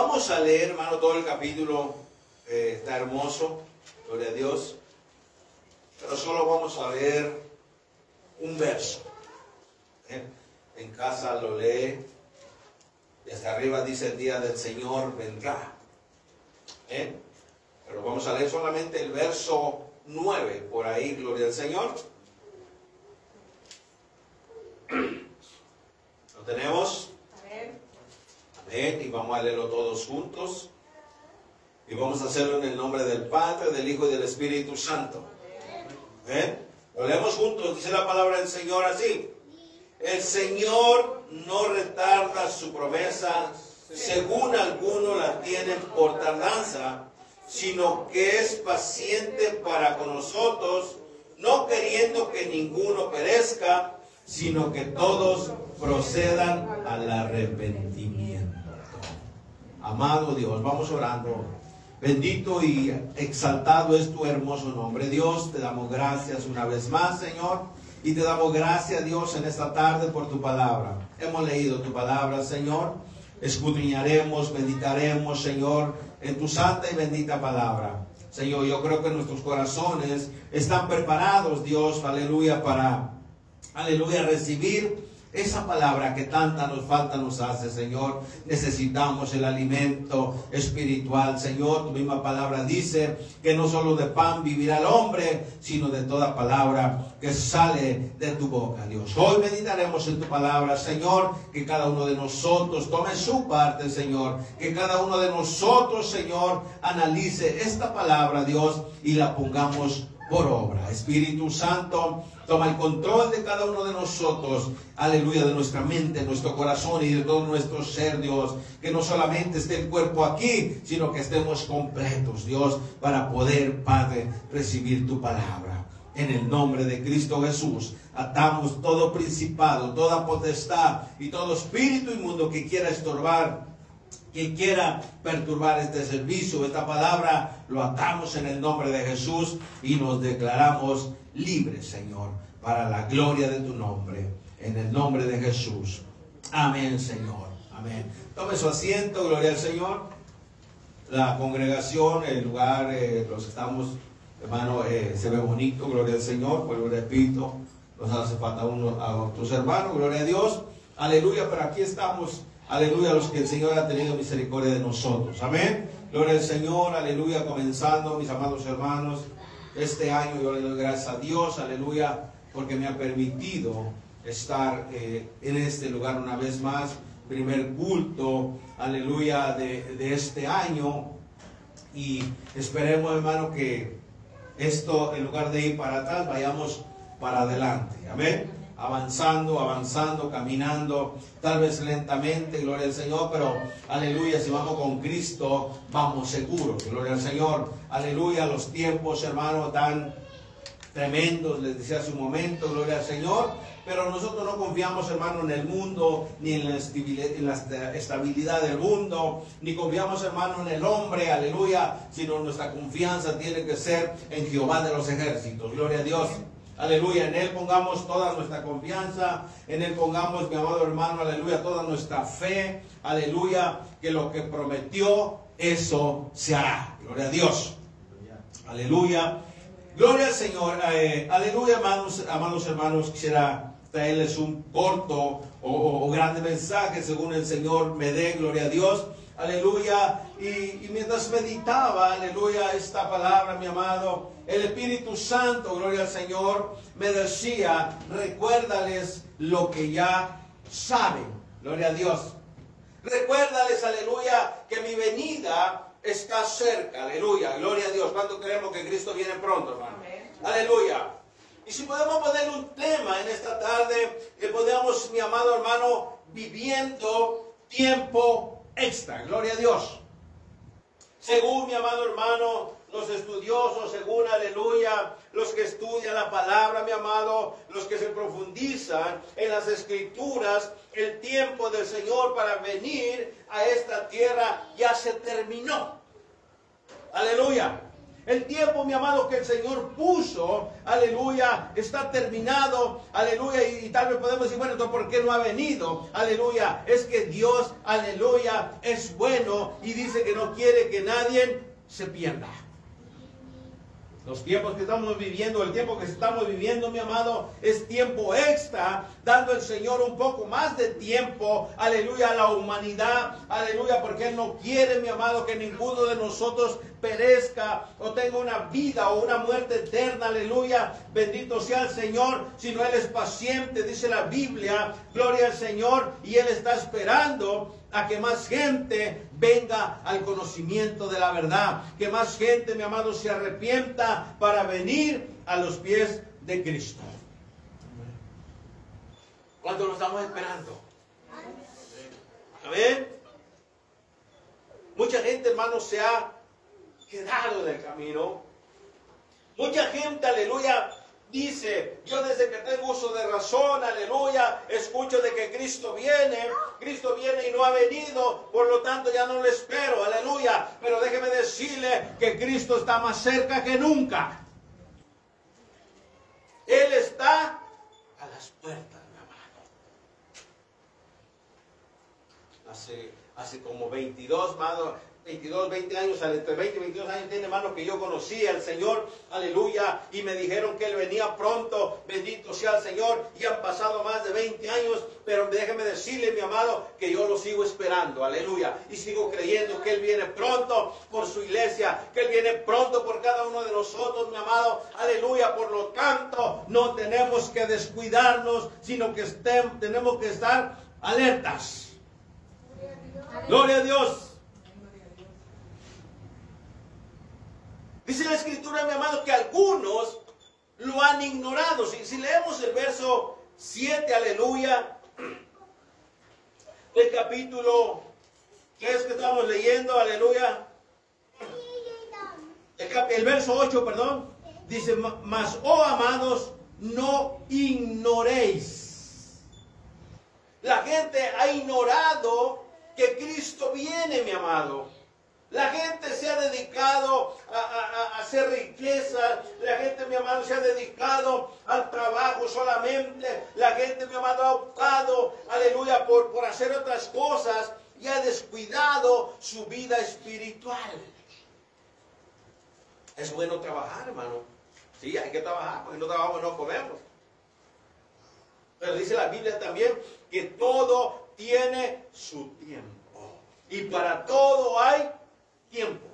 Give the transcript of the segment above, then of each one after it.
vamos a leer, hermano, todo el capítulo. eh, está hermoso, gloria a Dios. Pero solo vamos a leer un verso. ¿eh? En casa lo lee. Y arriba dice el día del Señor vendrá. ¿eh? Pero vamos a leer solamente el verso 9 por ahí, gloria al Señor. ¿Lo tenemos? Y vamos a leerlo todos juntos. Y vamos a hacerlo en el nombre del Padre, del Hijo y del Espíritu Santo. Lo leemos juntos. Dice la palabra del Señor así. El Señor no retarda su promesa, según algunos la tienen por tardanza, sino que es paciente para con nosotros, no queriendo que ninguno perezca, sino que todos procedan al arrepentimiento. Amado Dios, vamos orando. Bendito y exaltado es tu hermoso nombre. Dios, te damos gracias una vez más, Señor. Y te damos gracias, Dios, en esta tarde por tu palabra. Hemos leído tu palabra, Señor. Escudriñaremos, meditaremos, Señor, en tu santa y bendita palabra. Señor, yo creo que nuestros corazones están preparados, Dios, aleluya, para, aleluya, recibir esa palabra que tanta nos falta nos hace, Señor. Necesitamos el alimento espiritual, Señor. Tu misma palabra dice que no solo de pan vivirá el hombre, sino de toda palabra que sale de tu boca, Dios. Hoy meditaremos en tu palabra, Señor. Que cada uno de nosotros tome su parte, Señor. Que cada uno de nosotros, Señor, analice esta palabra, Dios, y la pongamos por obra. Espíritu Santo, toma el control de cada uno de nosotros, aleluya, de nuestra mente, nuestro corazón y de todo nuestro ser, Dios. Que no solamente esté el cuerpo aquí, sino que estemos completos, Dios, para poder, Padre, recibir tu palabra. En el nombre de Cristo Jesús, atamos todo principado, toda potestad y todo espíritu inmundo que quiera estorbar quien quiera perturbar este servicio, esta palabra, lo atamos en el nombre de Jesús y nos declaramos libres, Señor, para la gloria de tu nombre, en el nombre de Jesús. Amén, Señor. Amén. Tome su asiento, gloria al Señor. La congregación, el lugar, eh, los estamos, hermano, eh, se ve bonito, gloria al Señor, pues lo repito, nos hace falta uno a otros hermanos, gloria a Dios. Aleluya, pero aquí estamos Aleluya, los que el Señor ha tenido misericordia de nosotros. Amén. Gloria al Señor, aleluya, comenzando, mis amados hermanos, este año yo le doy gracias a Dios, aleluya, porque me ha permitido estar eh, en este lugar una vez más, primer culto, aleluya, de, de este año. Y esperemos, hermano, que esto, en lugar de ir para atrás, vayamos para adelante. Amén avanzando, avanzando, caminando, tal vez lentamente, gloria al Señor, pero aleluya, si vamos con Cristo, vamos seguros, gloria al Señor, aleluya, los tiempos, hermano, tan tremendos, les decía hace un momento, gloria al Señor, pero nosotros no confiamos, hermano, en el mundo, ni en la, en la estabilidad del mundo, ni confiamos, hermano, en el hombre, aleluya, sino nuestra confianza tiene que ser en Jehová de los ejércitos, gloria a Dios. Aleluya, en Él pongamos toda nuestra confianza, en Él pongamos, mi amado hermano, aleluya, toda nuestra fe, aleluya, que lo que prometió, eso se hará. Gloria a Dios. Aleluya. Gloria al Señor. Eh, aleluya, amados hermanos, quisiera traerles un corto o, o grande mensaje según el Señor me dé, gloria a Dios. Aleluya. Y, y, mientras meditaba, aleluya, esta palabra, mi amado, el Espíritu Santo, gloria al Señor, me decía, recuérdales lo que ya saben. Gloria a Dios. Recuérdales, aleluya, que mi venida está cerca. Aleluya. Gloria a Dios. ¿Cuánto creemos que Cristo viene pronto, hermano? Aleluya. Y si podemos poner un tema en esta tarde, que podamos, mi amado hermano, viviendo tiempo extra. Gloria a Dios. Según mi amado hermano, los estudiosos, según aleluya, los que estudian la palabra, mi amado, los que se profundizan en las escrituras, el tiempo del Señor para venir a esta tierra ya se terminó. Aleluya. El tiempo, mi amado, que el Señor puso, aleluya, está terminado, aleluya, y, tal vez podemos decir, bueno, entonces, ¿por qué no ha venido? Aleluya, es que Dios, aleluya, es bueno y dice que no quiere que nadie se pierda. Los tiempos que estamos viviendo, el tiempo que estamos viviendo, mi amado, es tiempo extra, dando el Señor un poco más de tiempo, aleluya, a la humanidad, aleluya, porque Él no quiere, mi amado, que ninguno de nosotros perezca o tenga una vida o una muerte eterna, aleluya, bendito sea el Señor, sino Él es paciente, dice la Biblia, gloria al Señor, y Él está esperando a que más gente venga al conocimiento de la verdad, que más gente, mi amado, se arrepienta para venir a los pies de Cristo. ¿Cuánto lo estamos esperando? Amén. Mucha gente, hermano, se ha quedado del camino. Mucha gente, aleluya, dice, yo desde que tengo uso de razón, aleluya, escucho de que Cristo viene, Cristo viene y no ha venido, por lo tanto ya no le espero, aleluya, pero déjeme decirle que Cristo está más cerca que nunca. Él está a las puertas, mi amado. Hace, hace como 22, amado, 22, 20 años, entre 20 y 22 años tiene hermano que yo conocí al Señor, aleluya, y me dijeron que Él venía pronto, bendito sea el Señor, y han pasado más de 20 años, pero déjeme decirle, mi amado, que yo lo sigo esperando, aleluya, y sigo creyendo que Él viene pronto por su iglesia, que Él viene pronto por cada uno de nosotros, mi amado, aleluya, por lo tanto, no tenemos que descuidarnos, sino que tenemos que estar alertas. Gloria a Dios. Dice la escritura, mi amado, que algunos lo han ignorado. Si, leemos el verso 7, aleluya, del capítulo ¿qué es que estamos leyendo, aleluya. El, el verso 8, perdón, dice, mas, oh amados, no ignoréis. La gente ha ignorado que Cristo viene, mi amado. La gente se ha dedicado a, hacer riqueza. La gente, mi amado, se ha dedicado al trabajo solamente. La gente, mi amado, ha optado, aleluya, por, por hacer otras cosas y ha descuidado su vida espiritual. Es bueno trabajar, hermano. Sí, hay que trabajar, porque no trabajamos no comemos. Pero dice la Biblia también que todo tiene su tiempo. Y para todo hay tiempo.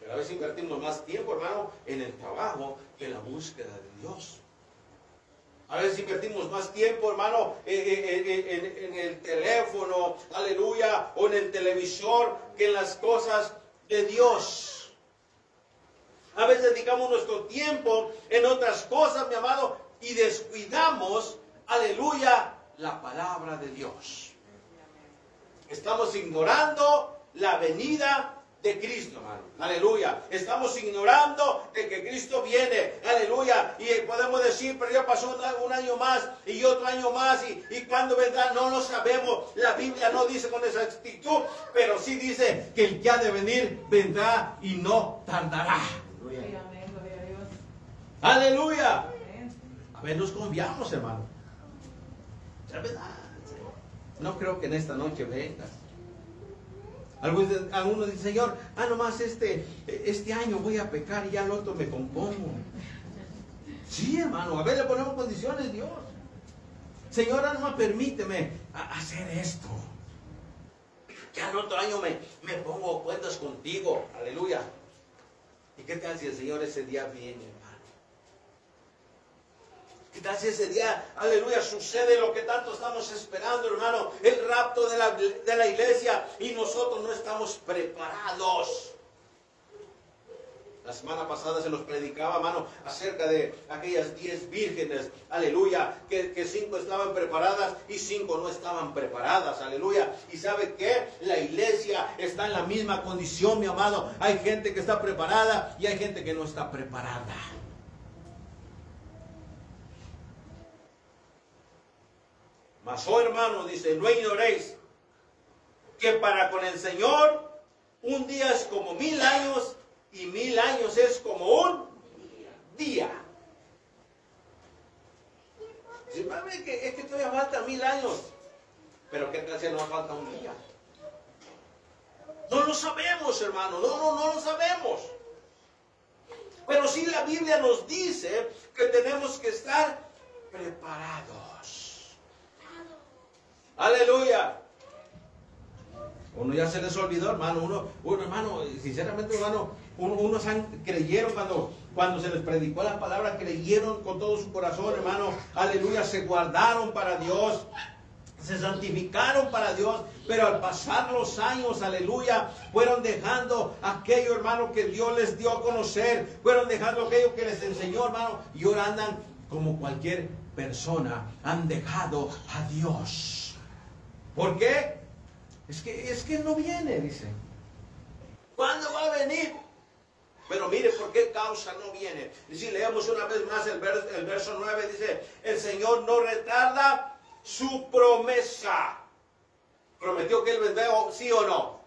Pero a veces invertimos más tiempo, hermano, en el trabajo que en la búsqueda de Dios. A veces invertimos más tiempo, hermano, en, el teléfono, aleluya, o en el televisor, que en las cosas de Dios. A veces dedicamos nuestro tiempo en otras cosas, mi amado, y descuidamos, aleluya, la palabra de Dios. Estamos ignorando la venida de Cristo, hermano. Aleluya. Estamos ignorando de que Cristo viene. Aleluya. Y podemos decir, pero ya pasó un, año más y otro año más. Y, y cuando vendrá, no lo sabemos. La Biblia no dice con esa actitud, pero sí dice que el que ha de venir vendrá y no tardará. Aleluya. A ver, nos confiamos, hermano. No creo que en esta noche vengas. Algunos, dicen, Señor, ah, nomás este, este año voy a pecar y ya al otro me compongo. Sí, hermano, a ver, le ponemos condiciones, Dios. Señor, ah, nomás permíteme hacer esto. Ya al otro año me, me pongo cuentas contigo. Aleluya. ¿Y qué tal si el Señor ese día viene? ¿Qué si ese día, aleluya, sucede lo que tanto estamos esperando, hermano? El rapto de la, de la iglesia y nosotros no estamos preparados. La semana pasada se nos predicaba, hermano, acerca de aquellas diez vírgenes, aleluya, que, que, cinco estaban preparadas y cinco no estaban preparadas, aleluya. Y sabe que la iglesia está en la misma condición, mi amado. Hay gente que está preparada y hay gente que no está preparada. Mas, oh hermano, dice, no ignoréis que para con el Señor un día es como mil años y mil años es como un día. Dice, mami, que, es que todavía falta mil años. Pero ¿qué tal si nos falta un día? No lo sabemos, hermano. No, no, no lo sabemos. Pero sí la Biblia nos dice que tenemos que estar preparados. Aleluya. Uno ya se les olvidó, hermano. Uno, uno hermano, sinceramente, hermano, uno, unos creyeron cuando, cuando se les predicó la palabra, creyeron con todo su corazón, hermano. Aleluya, se guardaron para Dios se santificaron para Dios, pero al pasar los años, aleluya, fueron dejando aquello, hermano, que Dios les dio a conocer, fueron dejando aquello que les enseñó, hermano, y ahora andan como cualquier persona, han dejado a Dios. ¿Por qué? Es que, es que no viene, dice. ¿Cuándo va a venir? Pero mire por qué causa no viene. Y si leemos una vez más el verso, el verso 9, dice, el Señor no retarda su promesa. ¿Prometió que él vendrá, sí o no?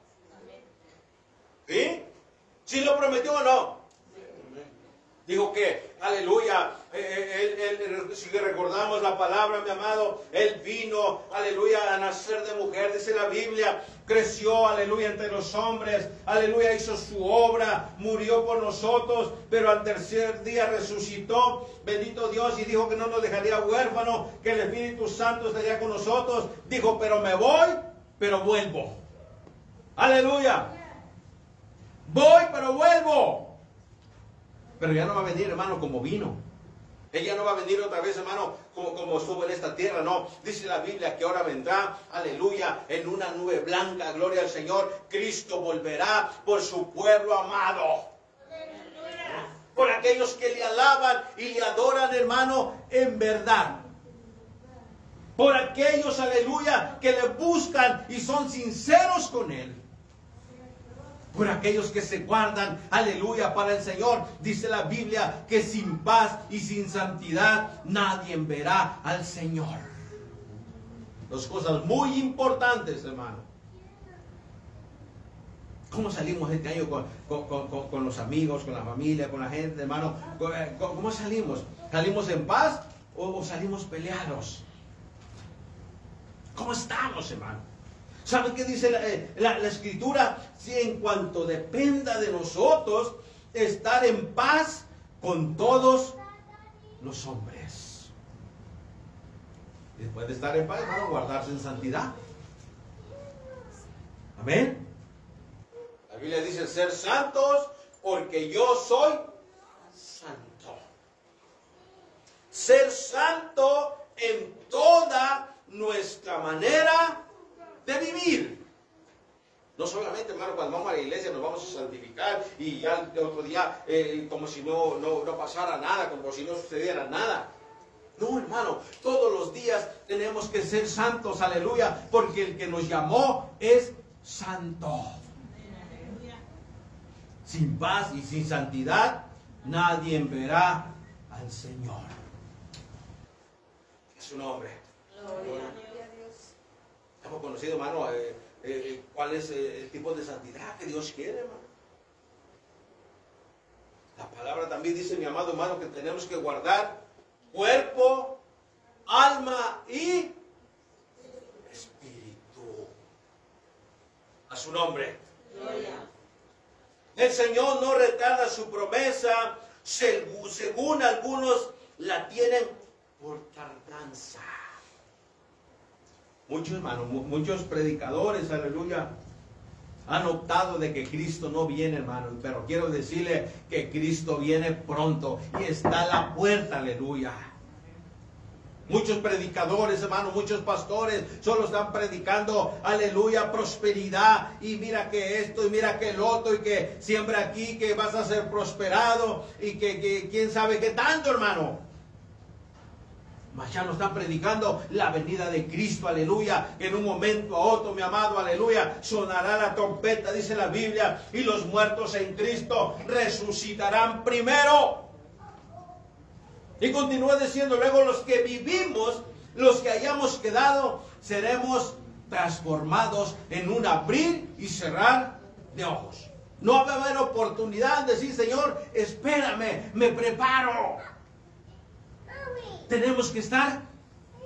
¿Sí? ¿Sí lo prometió o no? Dijo que, aleluya, eh, eh, si recordamos la palabra, mi amado, él vino, aleluya, a nacer de mujer, dice la Biblia, creció, aleluya, entre los hombres, aleluya, hizo su obra, murió por nosotros, pero al tercer día resucitó, bendito Dios, y dijo que no nos dejaría huérfano, que el Espíritu Santo estaría con nosotros, dijo, pero me voy, pero vuelvo. Aleluya. Voy, pero vuelvo. Pero ya no va a venir, hermano, como vino. Ella no va a venir otra vez, hermano, como, como, estuvo en esta tierra, no. Dice la Biblia que ahora vendrá, aleluya, en una nube blanca, gloria al Señor. Cristo volverá por su pueblo amado. Por aquellos que le alaban y le adoran, hermano, en verdad. Por aquellos, aleluya, que le buscan y son sinceros con Él por aquellos que se guardan, aleluya, para el Señor. Dice la Biblia que sin paz y sin santidad nadie verá al Señor. Dos cosas muy importantes, hermano. ¿Cómo salimos este año con, los amigos, con la familia, con la gente, hermano? Eh, ¿Cómo salimos? ¿Salimos en paz o salimos peleados? ¿Cómo estamos, hermano? ¿Saben qué dice eh, la, escritura? Si en cuanto dependa de nosotros, estar en paz con todos los hombres. Después de estar en paz, hermano, guardarse en santidad. Amén. La Biblia dice ser santos porque yo soy santo. Ser santo en toda nuestra manera de vivir. No solamente, hermano, cuando vamos a la iglesia nos vamos a santificar y ya el otro día eh, como si no, no, no pasara nada, como si no sucediera nada. No, hermano, todos los días tenemos que ser santos, aleluya, porque el que nos llamó es santo. Sin paz y sin santidad, nadie verá al Señor. Es su nombre. Gloria hemos conocido, hermano, eh, eh, cuál es eh, el tipo de santidad que Dios quiere, hermano. La palabra también dice, mi amado hermano, que tenemos que guardar cuerpo, alma y espíritu. A su nombre. El Señor no retarda su promesa, según algunos la tienen por tardanza. Muchos hermanos, muchos predicadores, aleluya, han optado de que Cristo no viene, hermano. Pero quiero decirle que Cristo viene pronto y está a la puerta, aleluya. Muchos predicadores, hermano, muchos pastores solo están predicando, aleluya, prosperidad. Y mira que esto, y mira que el otro, y que siembra aquí, que vas a ser prosperado, y que, que quién sabe qué tanto, hermano. Mas ya están predicando la venida de Cristo, aleluya. En un momento a otro, mi amado, aleluya, sonará la trompeta, dice la Biblia, y los muertos en Cristo resucitarán primero. Y continúa diciendo, luego los que vivimos, los que hayamos quedado, seremos transformados en un abrir y cerrar de ojos. No va a haber oportunidad de decir, Señor, espérame, me preparo. Tenemos que estar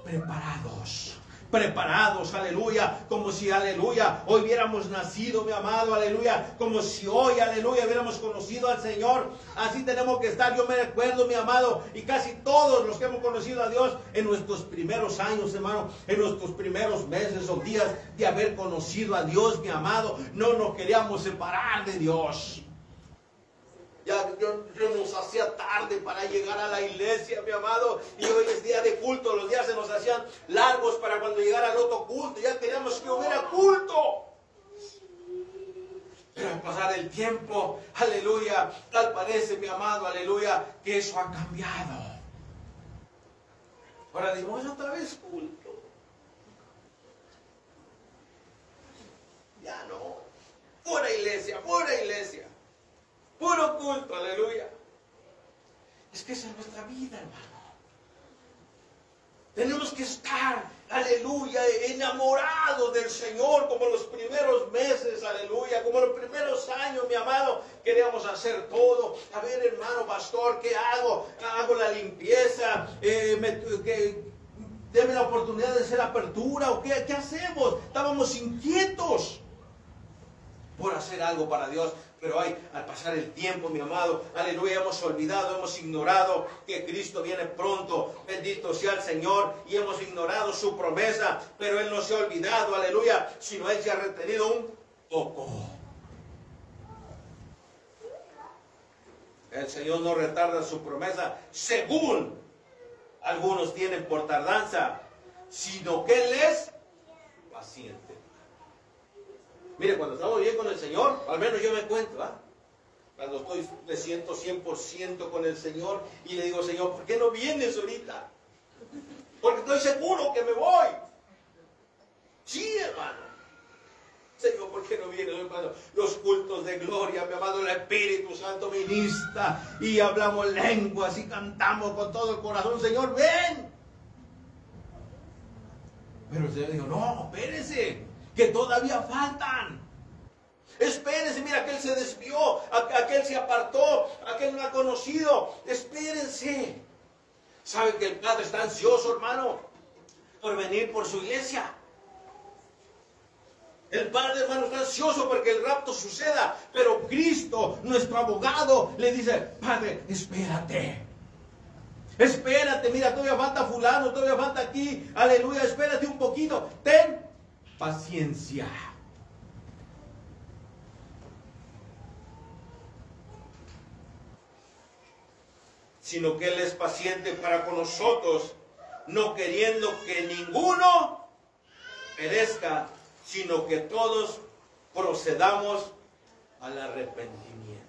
preparados preparados, aleluya, como si, aleluya, hoy hubiéramos nacido, mi amado, aleluya, como si hoy, aleluya, hubiéramos conocido al Señor. Así tenemos que estar, yo me recuerdo, mi amado, y casi todos los que hemos conocido a Dios en nuestros primeros años, hermano, en nuestros primeros meses o días de haber conocido a Dios, mi amado, no nos queríamos separar de Dios. Ya yo, nos hacía tarde para llegar a la iglesia, mi amado. Y hoy es día de culto. Los días se nos hacían largos para cuando llegara el otro culto. Ya queríamos que hubiera culto. Pero al pasar el tiempo, aleluya, tal parece, mi amado, aleluya, que eso ha cambiado. Ahora digo, es otra vez culto. Ya no. Fuera iglesia, fuera iglesia. Puro culto, aleluya. Es que esa es nuestra vida, hermano. Tenemos que estar, aleluya, enamorados del Señor como los primeros meses, aleluya, como los primeros años, mi amado. Queríamos hacer todo. A ver, hermano pastor, ¿qué hago? Hago la limpieza, eh, deme la oportunidad de hacer apertura, o qué, qué hacemos? Estábamos inquietos por hacer algo para Dios. Pero hay, al pasar el tiempo, mi amado, aleluya, hemos olvidado, hemos ignorado que Cristo viene pronto. Bendito sea el Señor. Y hemos ignorado su promesa. Pero Él no se ha olvidado, aleluya, sino Él se ha retenido un poco. El Señor no retarda su promesa según algunos tienen por tardanza, sino que Él es paciente Mire, cuando estamos bien con el Señor, al menos yo me encuentro, ¿ah? Cuando estoy, me siento 100% con el Señor y le digo, Señor, ¿por qué no vienes ahorita? Porque estoy seguro que me voy. Sí, hermano. Señor, ¿por qué no vienes, hermano? Los cultos de gloria, mi amado, el Espíritu Santo ministra y hablamos lenguas y cantamos con todo el corazón. Señor, ven. Pero el Señor dijo, no, espérese que todavía faltan. Espérense, mira, aquel se desvió, aquel se apartó, aquel no ha conocido. Espérense. ¿Saben que el Padre está ansioso, hermano, por venir por su iglesia? El Padre, hermano, está ansioso porque el rapto suceda. Pero Cristo, nuestro abogado, le dice, Padre, espérate. Espérate, mira, todavía falta fulano, todavía falta aquí. Aleluya, espérate un poquito. Ten paciencia. Sino que Él es paciente para con nosotros, no queriendo que ninguno perezca, sino que todos procedamos al arrepentimiento.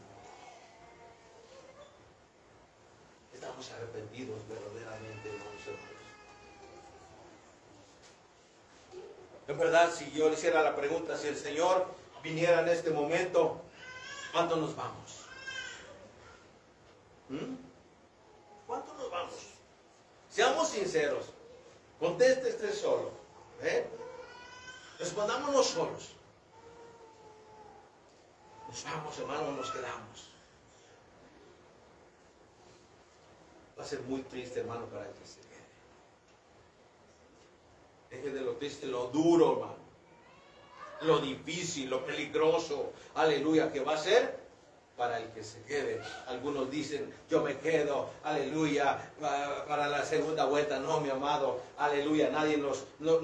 Estamos arrepentidos verdaderamente, hermanos. En verdad, si yo le hiciera la pregunta, si el Señor viniera en este momento, ¿cuánto nos vamos? ¿Mm? ¿Cuánto nos vamos? Seamos sinceros. Conteste este solo. ¿eh? Respondámonos solos. Nos vamos, hermano, nos quedamos. Va a ser muy triste, hermano, para que se Deje de lo triste, lo duro, hermano. Lo difícil, lo peligroso. Aleluya, que va a ser para el que se quede. Algunos dicen, yo me quedo, aleluya, para la segunda vuelta. No, mi amado, aleluya. Nadie nos, nos,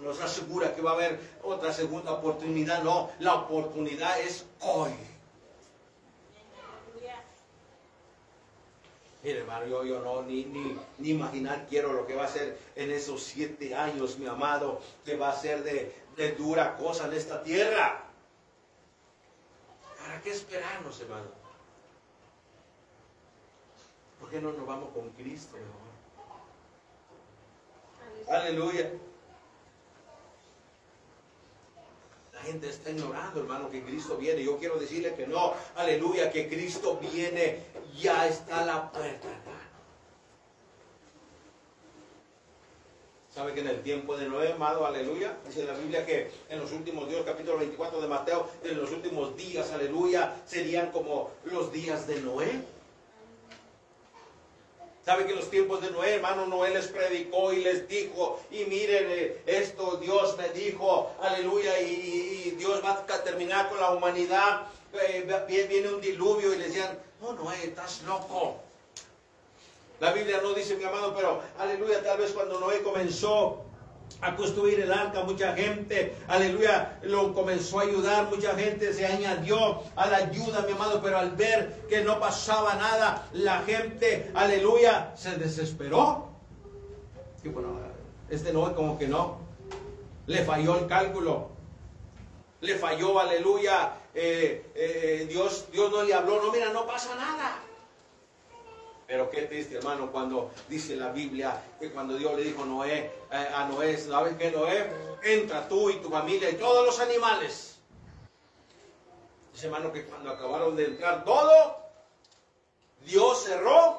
nos asegura que va a haber otra segunda oportunidad. No, la oportunidad es hoy. Mire, hermano, yo, no ni, ni, ni, imaginar quiero lo que va a ser en esos siete años, mi amado, que va a ser de, de dura cosa en esta tierra. ¿Para qué esperarnos, hermano? ¿Por qué no nos vamos con Cristo Aleluya. gente está ignorando, hermano, que Cristo viene. Yo quiero decirle que no, aleluya, que Cristo viene, ya está la puerta. ¿Sabe que en el tiempo de Noé, amado, aleluya? Dice la Biblia que en los últimos días, capítulo 24 de Mateo, en los últimos días, aleluya, serían como los días de Noé. ¿Sabe que en los tiempos de Noé, hermano, Noé les predicó y les dijo, y miren eh, esto, Dios me dijo, aleluya, y, Dios va a terminar con la humanidad, eh, viene un diluvio y le decían, no, Noé, estás loco. La Biblia no dice, mi amado, pero aleluya, tal vez cuando Noé comenzó a construir el arca, mucha gente, aleluya, lo comenzó a ayudar, mucha gente se añadió a la ayuda, mi amado, pero al ver que no pasaba nada, la gente, aleluya, se desesperó. Y bueno, este Noé como que no, le falló el cálculo, le falló, aleluya, eh, eh, Dios, Dios no le habló, no, mira, no pasa nada. Pero qué triste, hermano, cuando dice la Biblia que cuando Dios le dijo a Noé, eh, a Noé, ¿sabes qué, Noé? Entra tú y tu familia y todos los animales. Dice, hermano, que cuando acabaron de entrar todo, Dios cerró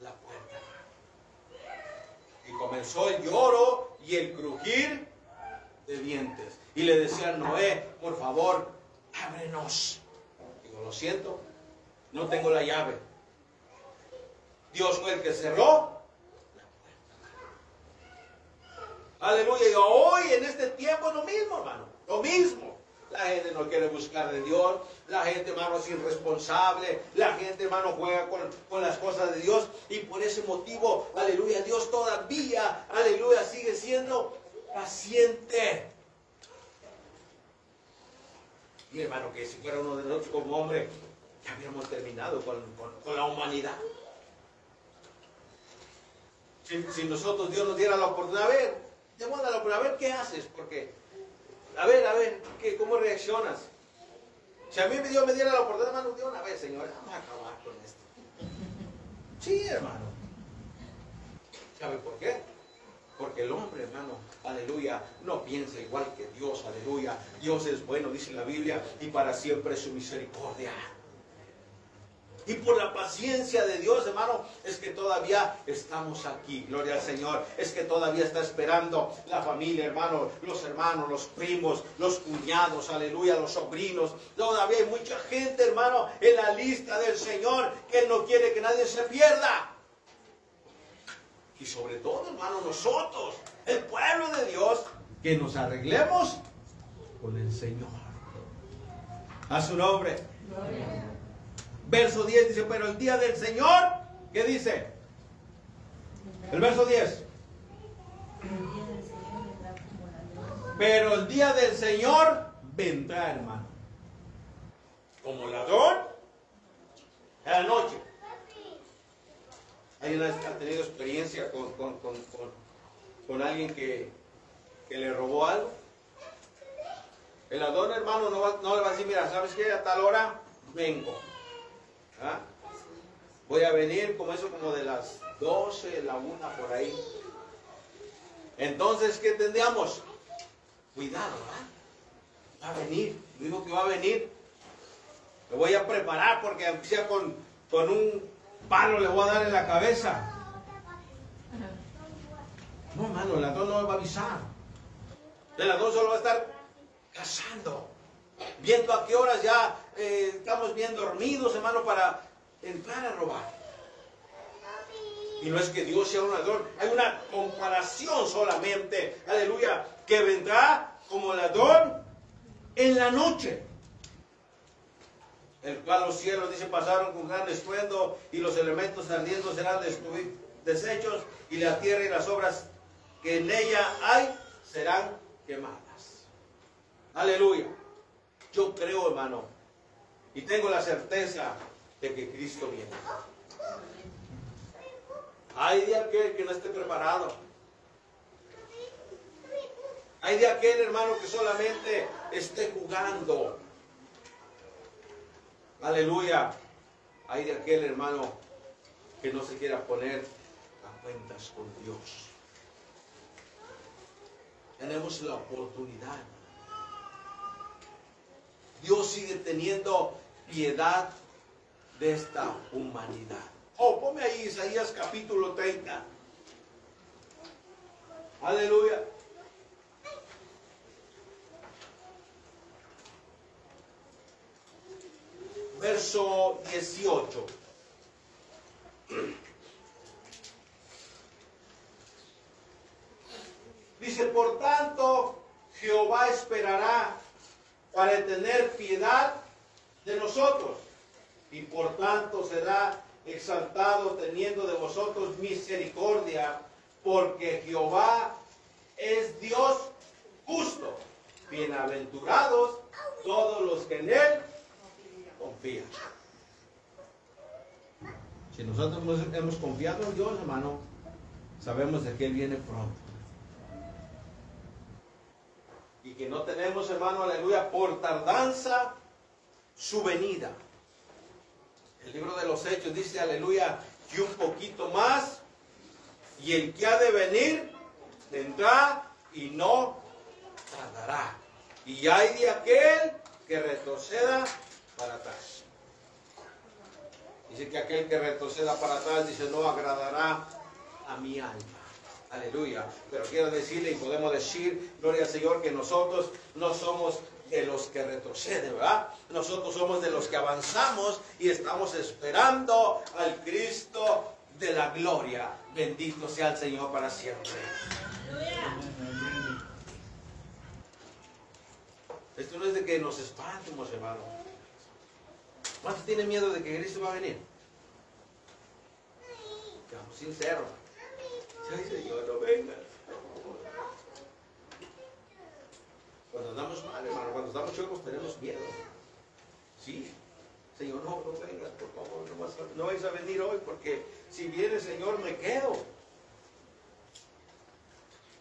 la puerta. Y comenzó el lloro y el crujir de dientes. Y le decía a Noé, por favor, ábrenos. Digo, lo siento, no tengo la llave Dios fue el que cerró la puerta. Aleluya. Y hoy en este tiempo es lo mismo, hermano. Lo mismo. La gente no quiere buscar de Dios. La gente, hermano, es irresponsable. La gente, hermano, juega con, con, las cosas de Dios. Y por ese motivo, aleluya, Dios todavía, aleluya, sigue siendo paciente. Y hermano, que si fuera uno de nosotros como hombre, ya habíamos terminado con, con, con la humanidad. Si, nosotros Dios nos diera la oportunidad, a ver, te voy a dar la oportunidad, a ver qué haces, porque, a ver, a ver, ¿qué, ¿cómo reaccionas? Si a mí Dios me diera la oportunidad, hermano, Dios, una vez, Señor, vamos a acabar con esto. Sí, hermano. ¿Sabe por qué? Porque el hombre, hermano, aleluya, no piensa igual que Dios, aleluya. Dios es bueno, dice la Biblia, y para siempre su misericordia. Y por la paciencia de Dios, hermano, es que todavía estamos aquí. Gloria al Señor. Es que todavía está esperando la familia, hermano, los hermanos, los primos, los cuñados, aleluya, los sobrinos. Todavía hay mucha gente, hermano, en la lista del Señor que no quiere que nadie se pierda. Y sobre todo, hermano, nosotros, el pueblo de Dios, que nos arreglemos con el Señor. A su nombre. Verso 10 dice, pero el día del Señor, ¿qué dice? El verso 10. Pero el día del Señor vendrá, hermano. Como ladrón en la noche. ¿Alguien ha tenido experiencia con, con, alguien que, que, le robó algo? El ladrón, hermano, no, no le va a decir, mira, ¿sabes qué? A tal hora vengo. ¿Ah? Voy a venir como eso, como de las 12, la una por ahí. Entonces, ¿qué tendríamos? Cuidado, ¿ah? Va a venir, digo que va a venir. Me voy a preparar porque aunque sea con, con un palo le voy a dar en la cabeza. No, hermano, el ladrón no va a avisar. El ladrón solo va a estar cazando viendo a qué horas ya eh, estamos bien dormidos, hermano, para entrar a robar. Y no es que Dios sea un ladrón, hay una comparación solamente, aleluya, que vendrá como ladrón en la noche. El cual los cielos, dice, pasaron con gran estruendo y los elementos ardiendo serán deshechos y la tierra y las obras que en ella hay serán quemadas. Aleluya. Yo creo, hermano, y tengo la certeza de que Cristo viene. Hay de aquel que no esté preparado. Hay de aquel hermano que solamente esté jugando. Aleluya. Hay de aquel hermano que no se quiera poner a cuentas con Dios. Tenemos la oportunidad Dios sigue teniendo piedad de esta humanidad. Oh, ponme ahí Isaías capítulo 30. Aleluya. Verso 18. Dice, por tanto, Jehová esperará para tener piedad de nosotros y por tanto será exaltado teniendo de vosotros misericordia, porque Jehová es Dios justo. Bienaventurados todos los que en Él confían. Si nosotros hemos, hemos confiado en Dios, hermano, sabemos de que Él viene pronto. Y que no tenemos, hermano, aleluya, por tardanza su venida. El libro de los Hechos dice, aleluya, que un poquito más y el que ha de venir vendrá y no tardará. Y hay de aquel que retroceda para atrás. Dice que aquel que retroceda para atrás, dice, no agradará a mi alma. Aleluya. Pero quiero decirle y podemos decir, gloria al Señor, que nosotros no somos de los que retroceden, ¿verdad? Nosotros somos de los que avanzamos y estamos esperando al Cristo de la gloria. Bendito sea el Señor para siempre. Esto no es de que nos espantemos, hermano. ¿Cuántos tienen miedo de que Cristo va a venir? Seamos sinceros. Ay, Señor, no venga. Cuando andamos mal, hermano, cuando estamos chocos tenemos miedo. Sí. Señor, no, no vengas, por favor, no, a, vais a venir hoy porque si viene Señor me quedo.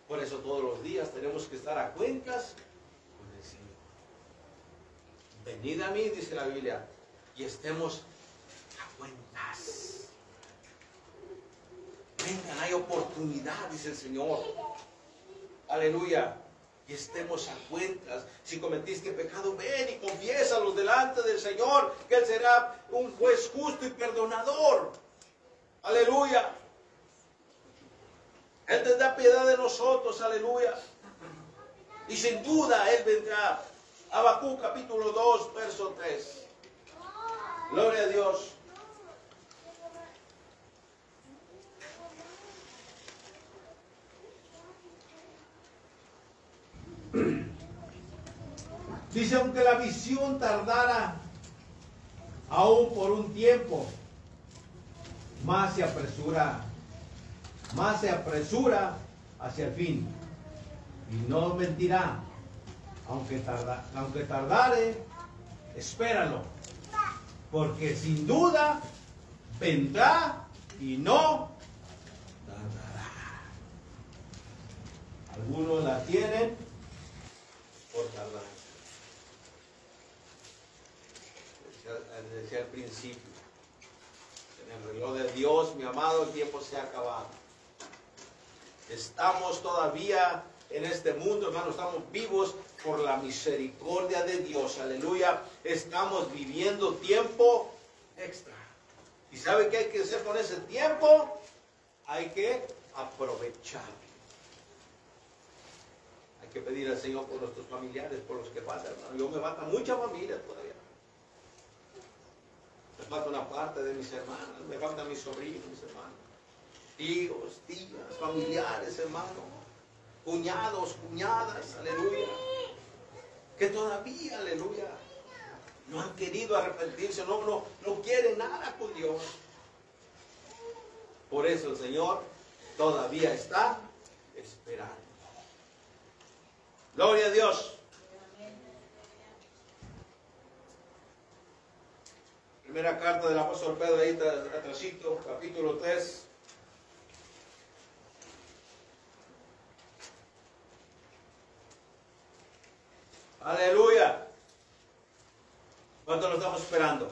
Por eso todos los días tenemos que estar a cuentas con el Señor. Venid a mí, dice la Biblia, y estemos a cuentas. Vengan, hay oportunidad, dice el Señor. Aleluya y estemos a cuentas. Si cometiste pecado, ven y confiésalos delante del Señor, que Él será un juez justo y perdonador. Aleluya. Él tendrá piedad de nosotros, aleluya. Y sin duda Él vendrá. Abacú capítulo 2, verso 3. Gloria a Dios. Dice, aunque la visión tardara aún por un tiempo, más se apresura, más se apresura hacia el fin. Y no mentirá, aunque, tarda, aunque tardare, espéralo, porque sin duda vendrá y no tardará. Algunos la tienen por tardar. Decía al principio, en el reloj de Dios, mi amado, el tiempo se ha acabado. Estamos todavía en este mundo, hermano, estamos vivos por la misericordia de Dios, aleluya. Estamos viviendo tiempo extra. ¿Y sabe qué hay que hacer con ese tiempo? Hay que aprovechar que pedir al Señor por nuestros familiares, por los que faltan. Yo me falta mucha familia todavía. Me falta una parte de mis hermanas, me faltan mis sobrinos, mis hermanos. Hijos, tías, familiares, hermanos. Cuñados, cuñadas, aleluya. Que todavía, aleluya, no han querido arrepentirse, no, no, no quieren nada con Dios. Por eso el Señor todavía está esperando. Gloria a Dios. Primera carta del apóstol Pedro, ahí atrásito, capítulo 3. Aleluya. ¿Cuánto lo estamos esperando?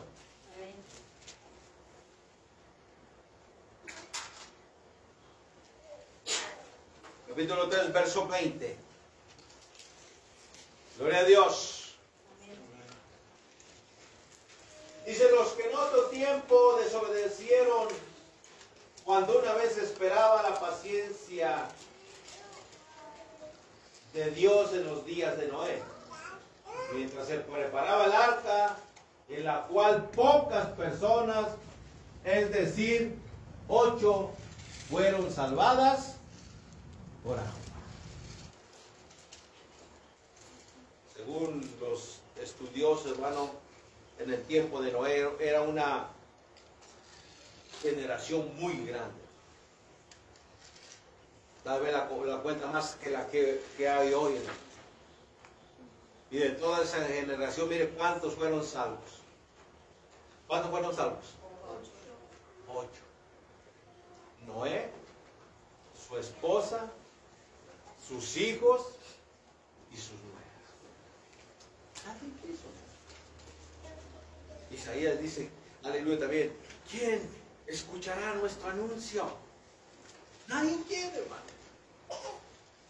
Capítulo 3, verso 20. Gloria a Dios. Dice, los que en otro tiempo desobedecieron cuando una vez esperaba la paciencia de Dios en los días de Noé. Mientras se preparaba el arca, en la cual pocas personas, es decir, ocho, fueron salvadas por agua. Según los estudiosos, hermano, en el tiempo de Noé era una generación muy grande. Tal vez la, cuenta más que la que, hay hoy. Y de toda esa generación, mire cuántos fueron salvos. ¿Cuántos fueron salvos? Ocho. Ocho. Noé, su esposa, sus hijos y sus nueras. Isaías dice, aleluya también, ¿quién escuchará nuestro anuncio? Nadie quiere, hermano.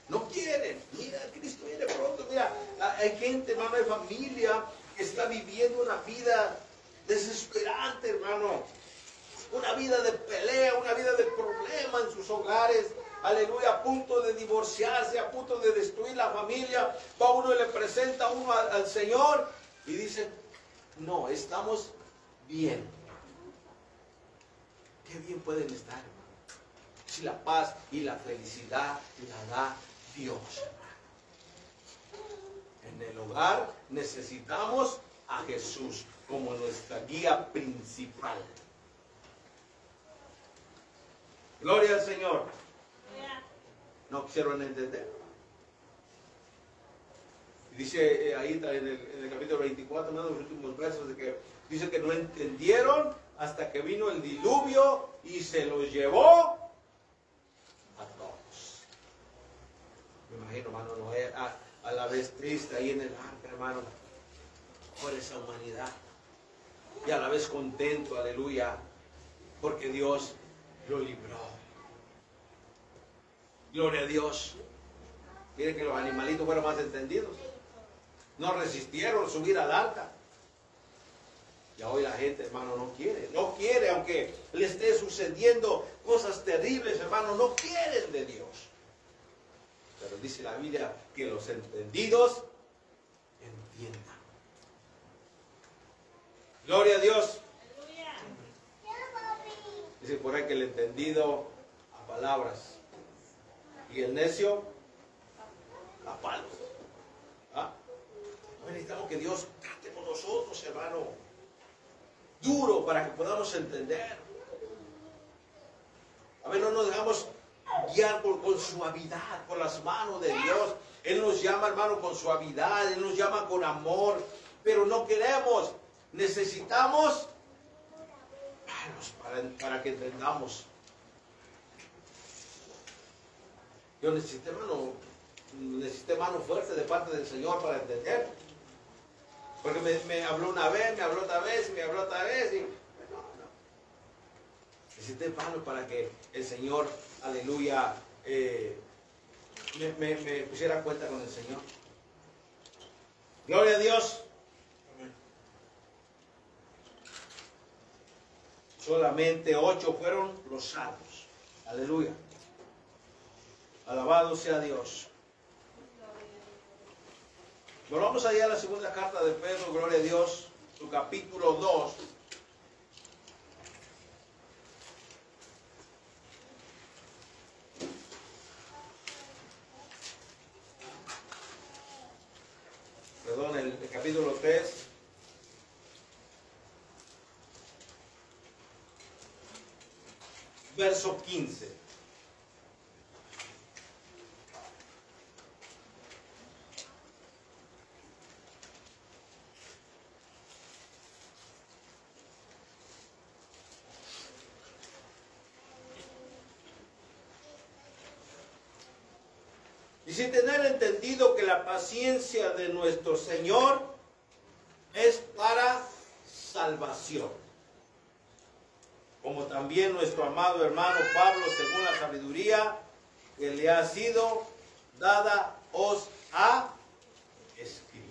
No quieren. Mira, Cristo viene pronto. Mira, hay gente, hermano, de familia que está viviendo una vida desesperante, hermano. Una vida de pelea, una vida de problema en sus hogares. Aleluya, a punto de divorciarse, a punto de destruir la familia. Va uno y le presenta uno al, al Señor y dice, no, estamos bien. Qué bien pueden estar, hermano si la paz y la felicidad la da Dios. En el hogar necesitamos a Jesús como nuestra guía principal. Gloria al Señor. No quisieron entender. Dice eh, ahí en el, capítulo 24, uno de los últimos versos, de que dice que no entendieron hasta que vino el diluvio y se los llevó Me imagino, hermano, no a, a, la vez triste ahí en el arca, hermano, por esa humanidad. Y a la vez contento, aleluya, porque Dios lo libró. Gloria a Dios. Miren que los animalitos fueron más entendidos. No resistieron subir al arca. Y hoy la gente, hermano, no quiere. No quiere, aunque le esté sucediendo cosas terribles, hermano, no quieren de Dios. Pero dice la Biblia que los entendidos entiendan. Gloria a Dios. Dice por ahí que el entendido a palabras y el necio a palos. ¿Ah? necesitamos que Dios trate con nosotros, hermano. Duro para que podamos entender. A ver, no nos dejamos guiar por, con suavidad, por las manos de Dios. Él nos llama, hermano, con suavidad, Él nos llama con amor, pero no queremos, necesitamos para, para que entendamos. Yo necesité, hermano, necesité mano fuerte de parte del Señor para entender. Porque me, habló una vez, me habló otra vez, me habló otra vez. Y, no, no. Necesité mano para que el Señor aleluya, eh, me, pusiera cuenta con el Señor. Gloria a Dios. Solamente ocho fueron los salvos. Aleluya. Alabado sea Dios. Volvamos allá a la segunda carta de Pedro, gloria a Dios, su capítulo 2. capítulo 3. Verso 15. Y sin tener entendido que la paciencia de nuestro Señor es para salvación. Nuestro amado hermano Pablo, según la sabiduría que le ha sido dada, os ha escrito.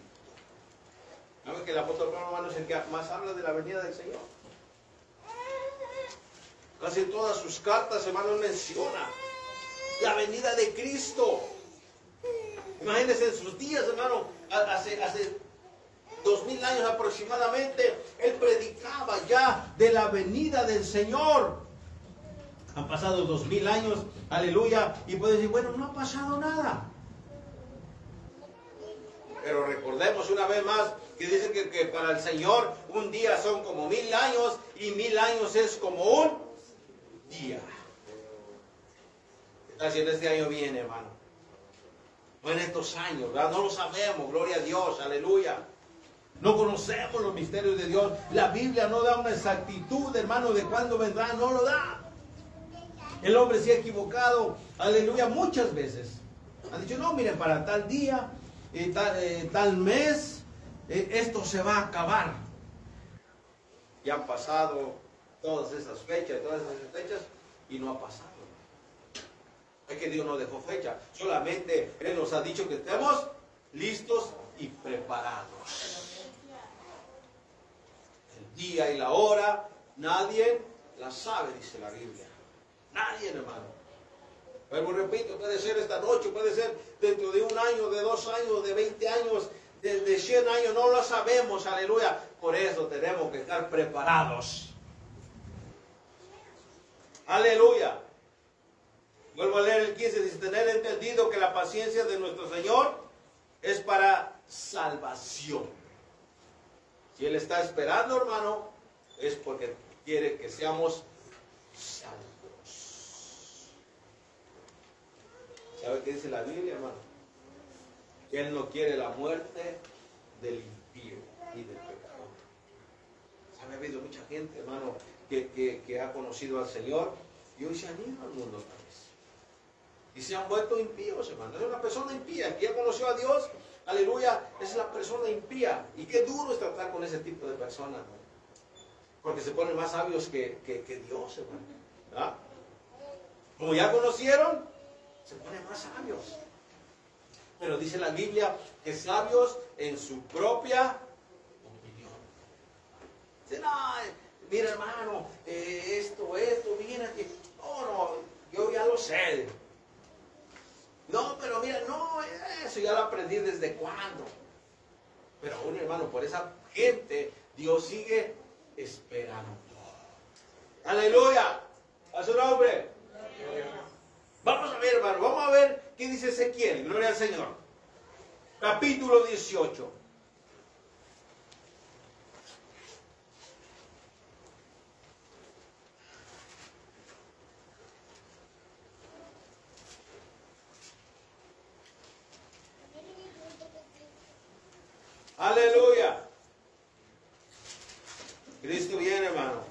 ¿No que el apóstol Pablo hermano es el que más habla de la venida del Señor? Casi todas sus cartas, hermano, menciona la venida de Cristo. Imagínense en sus días, hermano, hace, hace dos mil años aproximadamente, él predicaba ya de la venida del Señor. Han pasado dos mil años, aleluya, y puede decir, bueno, no ha pasado nada. Pero recordemos una vez más que dice que, para el Señor un día son como mil años y mil años es como un día. Así en este año viene, hermano. No en estos años. No lo sabemos, gloria a Dios, aleluya. No conocemos los misterios de Dios. La Biblia no da una exactitud, hermano, de cuándo vendrá, no lo da. El hombre se ha equivocado, aleluya, muchas veces. Ha dicho, no, miren, para tal día, eh, tal, eh, mes, eh, esto se va a acabar. Ya han pasado todas esas fechas, todas esas fechas, y no ha pasado. Es que Dios no dejó fecha, solamente Él nos ha dicho que estemos listos y preparados día y la hora, nadie la sabe, dice la Biblia. Nadie, hermano. Pero repito, puede ser esta noche, puede ser dentro de un año, de dos años, de 20 años, de, de 100 años, no lo sabemos, aleluya. Por eso tenemos que estar preparados. Aleluya. Vuelvo a leer el 15, dice, tener entendido que la paciencia de nuestro Señor es para salvación. Si Él está esperando, hermano, es porque quiere que seamos salvos. ¿Sabe qué dice la Biblia, hermano? Él no quiere la muerte del impío y del pecador. ¿Sabe? Ha habido mucha gente, hermano, que, ha conocido al Señor y hoy se han ido al mundo otra vez. Y se han vuelto impíos, hermano. Es una persona impía que ya conoció a Dios aleluya, es la persona impía. Y qué duro es tratar con ese tipo de personas, porque se ponen más sabios que, Dios, hermano. Como ya conocieron, se ponen más sabios. Pero dice la Biblia que sabios en su propia opinión. Dice, no, mira hermano, eh, esto, esto, mira que, no, no, yo ya lo sé. No, pero mira, no, eso ya lo aprendí desde cuándo. Pero aún, hermano, por esa gente, Dios sigue esperando. Aleluya. A su nombre. Vamos a ver, hermano, vamos a ver qué dice Ezequiel. Gloria al Señor. Capítulo 18. Aleluya. Cristo viene, hermano.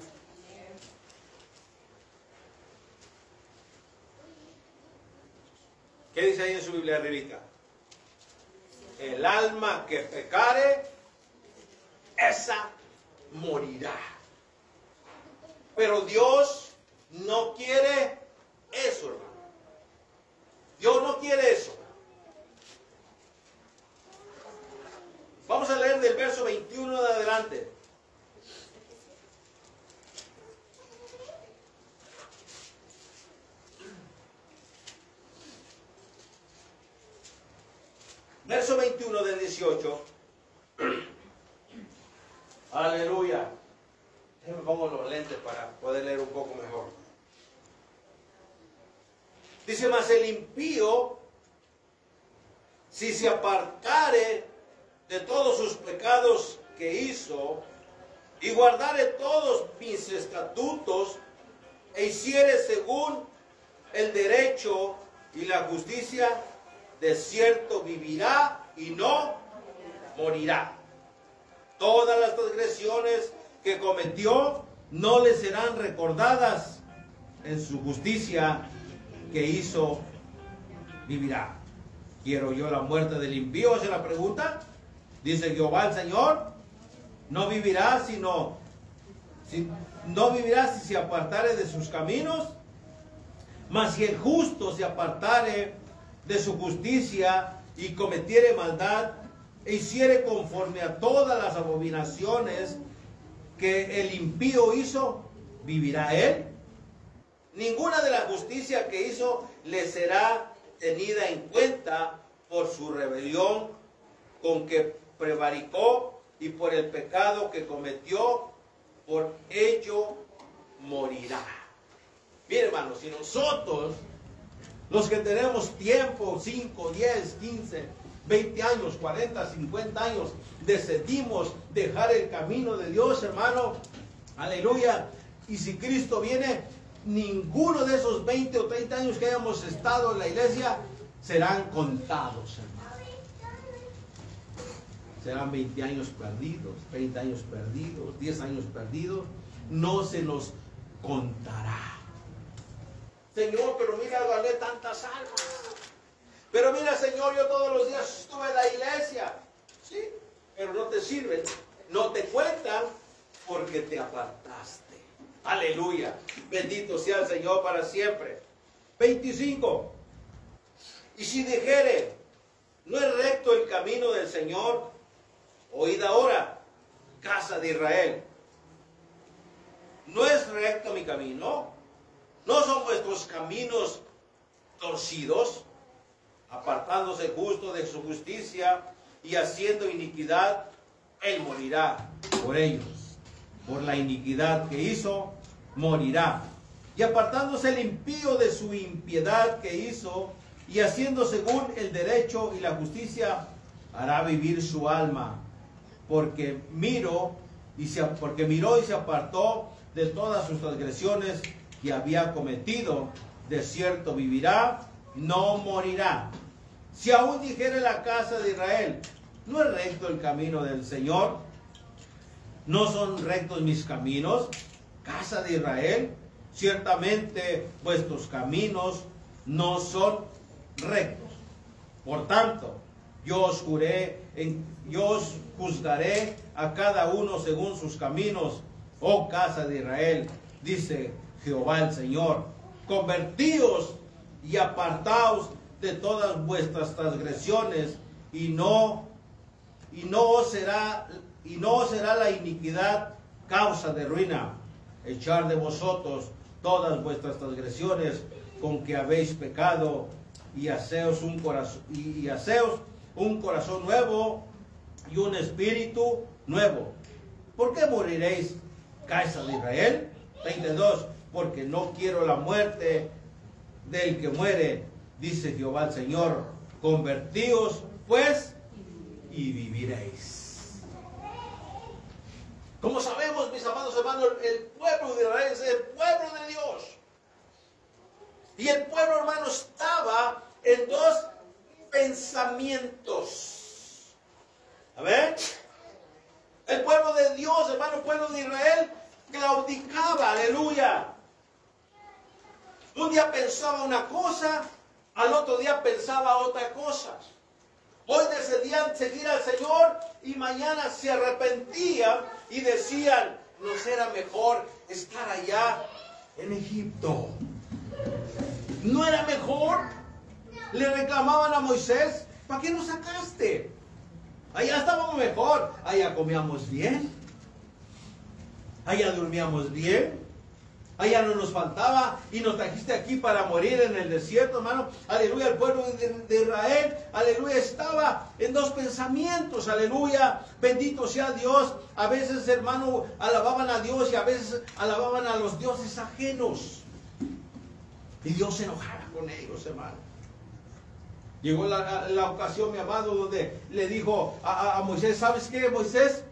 ¿Qué dice ahí en su Biblia arribita? El alma que pecare, esa morirá. Pero Dios no quiere eso, hermano. Dios no quiere eso. Vamos a leer del verso 21 de adelante. Verso 21 del 18. Aleluya. Me pongo los lentes para poder leer un poco mejor. Dice más el impío, si se apartare de todos sus pecados que hizo, y guardare todos mis estatutos, e hiciere según el derecho y la justicia, de cierto vivirá y no morirá. Todas las transgresiones que cometió no le serán recordadas en su justicia que hizo, vivirá. ¿Quiero yo la muerte del impío? ¿Esa es la pregunta? Dice Jehová el Señor, no vivirá sino, si, no vivirá si se apartare de sus caminos, mas si el justo se apartare de su justicia y cometiere maldad e hiciere conforme a todas las abominaciones que el impío hizo, vivirá él. Ninguna de la justicia que hizo le será tenida en cuenta por su rebelión con que prevaricó y por el pecado que cometió, por ello morirá. Mire, hermanos, si nosotros, los que tenemos tiempo, 5, 10, 15, 20 años, 40, 50 años, decidimos dejar el camino de Dios, hermano, aleluya. Y si Cristo viene, ninguno de esos 20 o 30 años que hayamos estado en la iglesia serán contados, hermano. Serán 20 años perdidos, 30 años perdidos, 10 años perdidos. No se nos contará. Señor, pero mira, gané tantas almas. Pero mira, Señor, yo todos los días estuve en la iglesia. Sí, pero no te sirven, no te cuentan porque te apartaste. Aleluya. Bendito sea el Señor para siempre. 25. Y si dijere, no es recto el camino del Señor, oíd ahora, casa de Israel. No es recto mi camino, no son vuestros caminos torcidos, apartándose justo de su justicia y haciendo iniquidad, él morirá por ellos. Por la iniquidad que hizo, morirá. Y apartándose el impío de su impiedad que hizo, y haciendo según el derecho y la justicia, hará vivir su alma. Porque miro y se, porque miró y se apartó de todas sus transgresiones que había cometido, de cierto vivirá, no morirá. Si aún dijere la casa de Israel, no es recto el camino del Señor, no son rectos mis caminos, casa de Israel, ciertamente vuestros caminos no son rectos. Por tanto, yo os juré, yo os juzgaré a cada uno según sus caminos, oh casa de Israel, dice Jehová el Señor. Convertíos y apartaos de todas vuestras transgresiones y no y no será y no será la iniquidad causa de ruina echar de vosotros todas vuestras transgresiones con que habéis pecado y haceos un corazón y haceos un corazón nuevo y un espíritu nuevo. ¿Por qué moriréis, casa de Israel? 22. Porque no quiero la muerte del que muere, dice Jehová el Señor. Convertíos pues y viviréis. Como sabemos, mis amados hermanos, el pueblo de Israel es el pueblo de Dios. Y el pueblo, hermano, estaba en dos pensamientos. A ver. El pueblo de Dios, hermano, el pueblo de Israel, claudicaba, aleluya. Un día pensaba una cosa, al otro día pensaba otra cosa. Hoy decidían seguir al Señor y mañana se arrepentían y decían, ¿no será mejor estar allá en Egipto? ¿No era mejor? Le reclamaban a Moisés, ¿para qué nos sacaste? Allá estábamos mejor, allá comíamos bien, allá dormíamos bien, allá no nos faltaba y nos trajiste aquí para morir en el desierto, hermano. Aleluya, el pueblo de, Israel, aleluya, estaba en dos pensamientos, aleluya, bendito sea Dios. A veces, hermano, alababan a Dios y a veces alababan a los dioses ajenos. Y Dios se enojara con ellos, hermano. Llegó la, ocasión, mi amado, donde le dijo a, a Moisés, ¿sabes qué, Moisés?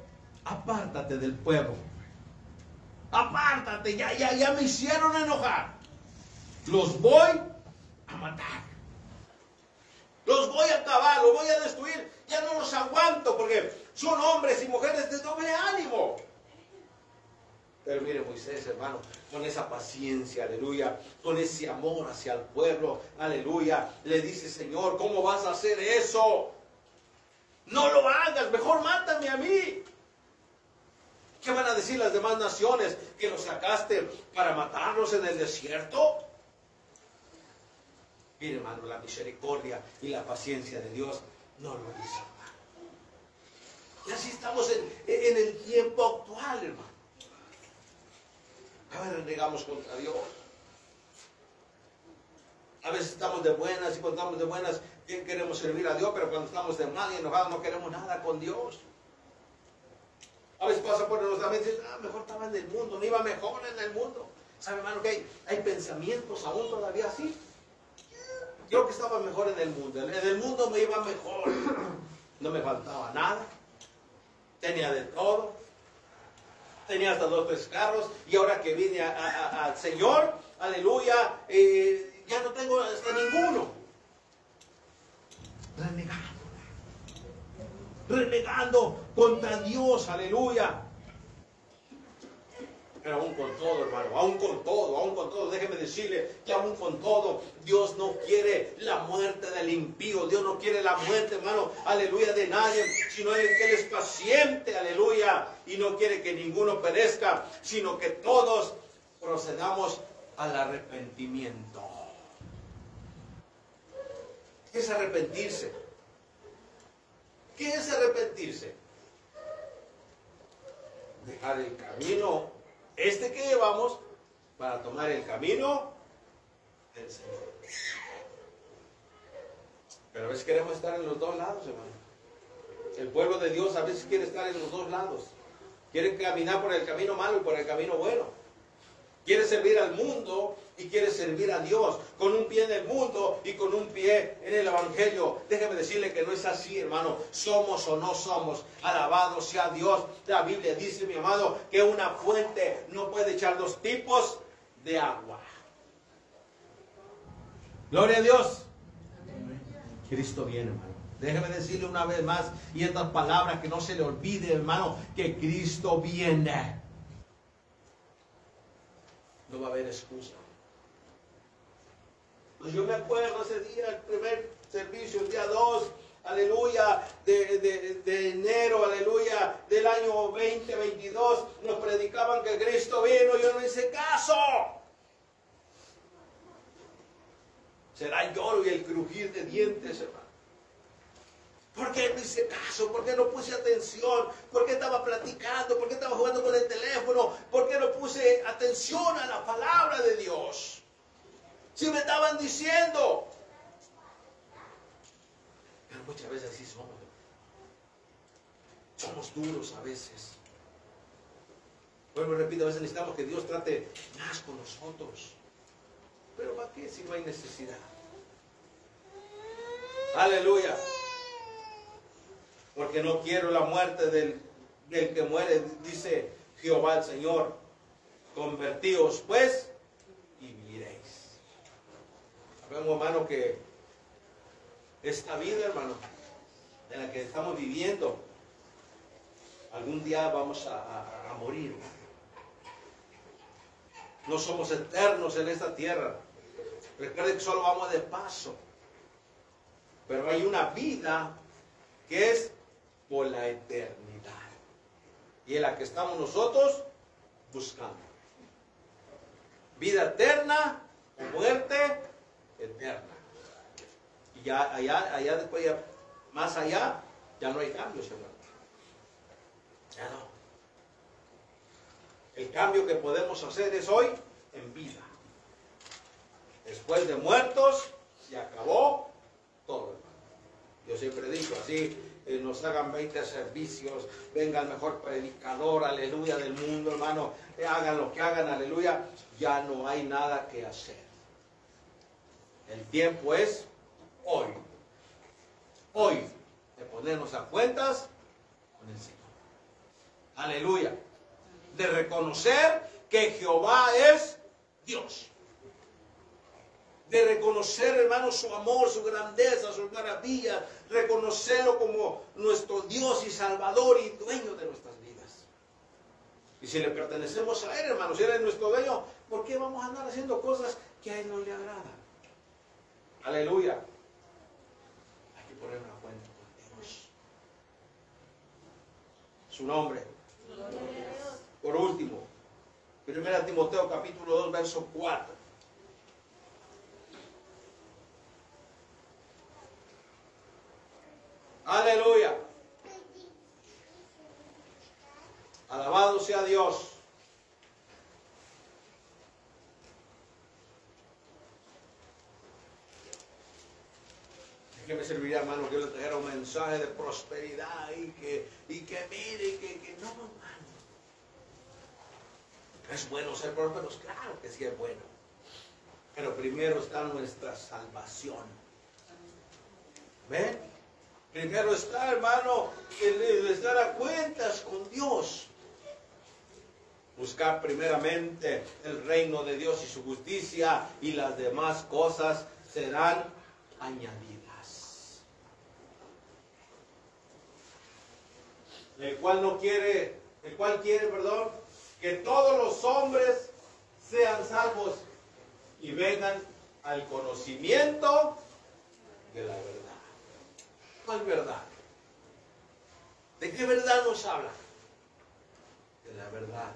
Apártate del pueblo apártate, ya, ya, ya me hicieron enojar. Los voy a matar. Los voy a acabar, los voy a destruir. Ya no los aguanto porque son hombres y mujeres de doble ánimo. Pero mire Moisés, hermano, con esa paciencia, aleluya, con ese amor hacia el pueblo, aleluya, le dice, Señor, ¿cómo vas a hacer eso? No lo hagas, mejor mátame a mí. ¿Qué van a decir las demás naciones? ¿Que los sacaste para matarlos en el desierto? Mire, hermano, la misericordia y la paciencia de Dios no lo hizo. Y así estamos en, el tiempo actual, hermano. A ver, renegamos contra Dios. A veces estamos de buenas y cuando estamos de buenas queremos servir a Dios, pero cuando estamos de mal y enojados no queremos nada con Dios. A veces pasa por nuestra mente ah, mejor estaba en el mundo, me iba mejor en el mundo. ¿Sabe, hermano, que hay, hay pensamientos aún todavía así? Yo que estaba mejor en el mundo. En el mundo me iba mejor. No me faltaba nada. Tenía de todo. Tenía hasta dos tres carros. Y ahora que vine al Señor, aleluya, eh, ya no tengo hasta ninguno. Renegando. Renegando contra Dios, aleluya. Pero aún con todo, hermano, aún con todo, aún con todo, déjeme decirle que aún con todo, Dios no quiere la muerte del impío, Dios no quiere la muerte, hermano, aleluya, de nadie, sino que Él es paciente, aleluya, y no quiere que ninguno perezca, sino que todos procedamos al arrepentimiento. ¿Qué es arrepentirse? ¿Qué es arrepentirse? Dejar el camino este que llevamos para tomar el camino del Señor. Pero a veces queremos estar en los dos lados, hermano. El pueblo de Dios a veces quiere estar en los dos lados. Quiere caminar por el camino malo y por el camino bueno. Quiere servir al mundo y quiere servir a Dios con un pie en el mundo y con un pie en el Evangelio. Déjeme decirle que no es así, hermano. Somos o no somos. Alabado sea Dios. La Biblia dice, mi amado, que una fuente no puede echar dos tipos de agua. Gloria a Dios. Cristo viene, hermano. Déjeme decirle una vez más y estas palabras que no se le olvide, hermano, que Cristo viene no va a haber excusa. Pues yo me acuerdo ese día, el primer servicio, el día 2, aleluya, de, enero, aleluya, del año 2022, nos predicaban que Cristo vino, yo no hice caso. Será el lloro y el crujir de dientes, hermano. ¿Por qué no hice caso? ¿Por qué no puse atención? ¿Por qué estaba platicando? ¿Por qué estaba jugando con el teléfono? ¿Por qué no puse atención a la palabra de Dios? Si me estaban diciendo. Pero muchas veces así somos. Somos duros a veces. Bueno, repito, a veces necesitamos que Dios trate más con nosotros. Pero ¿para qué si no hay necesidad? Aleluya porque no quiero la muerte del, que muere, dice Jehová el Señor. Convertíos pues y viviréis. Sabemos, hermano, que esta vida, hermano, en la que estamos viviendo, algún día vamos a, a morir. No somos eternos en esta tierra. Recuerden que solo vamos de paso. Pero hay una vida que es por la eternidad. Y en la que estamos nosotros buscando. Vida eterna o muerte eterna. Y ya allá, allá después, más allá, ya no hay cambios, hermano. Ya no. El cambio que podemos hacer es hoy en vida. Después de muertos, se acabó todo, hermano. Yo siempre digo así, eh, nos hagan 20 servicios, venga el mejor predicador, aleluya, del mundo, hermano, eh, hagan lo que hagan, aleluya, ya no hay nada que hacer. El tiempo es hoy. Hoy de ponernos a cuentas con el Señor. Aleluya. De reconocer que Jehová es Dios de reconocer, hermano, su amor, su grandeza, su maravilla, reconocerlo como nuestro Dios y Salvador y dueño de nuestras vidas. Y si le pertenecemos a Él, hermano, si Él es nuestro dueño, ¿por qué vamos a andar haciendo cosas que a Él no le agradan? Aleluya. Hay que poner una cuenta con Dios. Su nombre. Por último, 1 Timoteo capítulo 2, verso 4. Aleluya. Alabado sea Dios. que me serviría, hermano, que yo le trajera un mensaje de prosperidad y que, y que mire, y que, que no, hermano. Es bueno ser prósperos, claro que sí es bueno. Pero primero está nuestra salvación. ¿Ven? Primero está, hermano, el estar a cuentas con Dios. Buscar primeramente el reino de Dios y su justicia y las demás cosas serán añadidas. El cual no quiere, el cual quiere, perdón, que todos los hombres sean salvos y vengan al conocimiento de la verdad. ¿Cuál verdad? ¿De qué verdad nos habla? De la verdad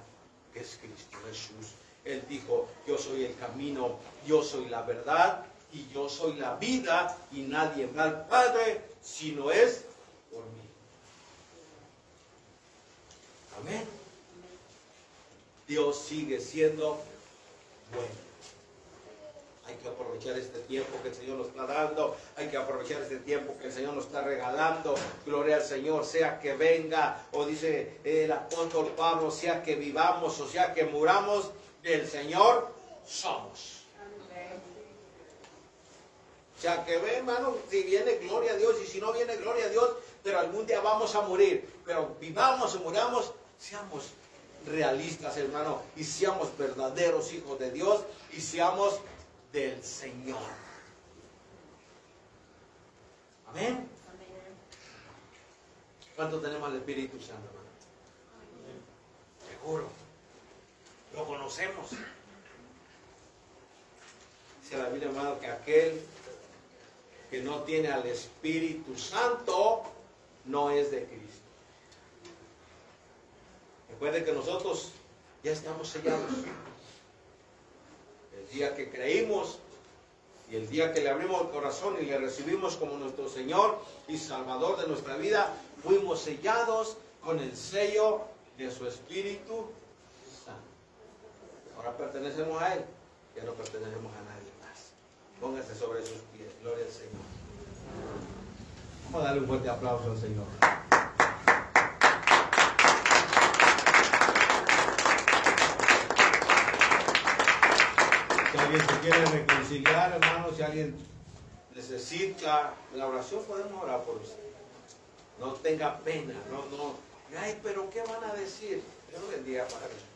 que es Cristo Jesús. Él dijo, yo soy el camino, yo soy la verdad y yo soy la vida y nadie va al Padre si no es por mí. Amén. Dios sigue siendo bueno. Hay que aprovechar este tiempo que el Señor nos está dando. Hay que aprovechar este tiempo que el Señor nos está regalando. Gloria al Señor, sea que venga, o dice el apóstol Pablo, sea que vivamos o sea que muramos, del Señor somos. O sea que ve, hermano, si viene gloria a Dios y si no viene gloria a Dios, pero algún día vamos a morir. Pero vivamos o muramos, seamos realistas, hermano, y seamos verdaderos hijos de Dios y seamos del Señor. Amén. ¿Cuánto tenemos al Espíritu Santo, hermano? Seguro. Lo conocemos. Dice la Biblia, hermano, que aquel que no tiene al Espíritu Santo no es de Cristo. Recuerden que nosotros ya estamos sellados día que creímos y el día que le abrimos el corazón y le recibimos como nuestro Señor y Salvador de nuestra vida, fuimos sellados con el sello de su Espíritu Santo. Ahora pertenecemos a Él, ya no pertenecemos a nadie más. Póngase sobre sus pies, gloria al Señor. Vamos a darle un fuerte aplauso al Señor. Alguien se quiere reconciliar, hermano, si alguien necesita la oración, podemos orar por usted. No tenga pena, no, no. Ay, pero ¿qué van a decir? Yo no bendiga, Padre.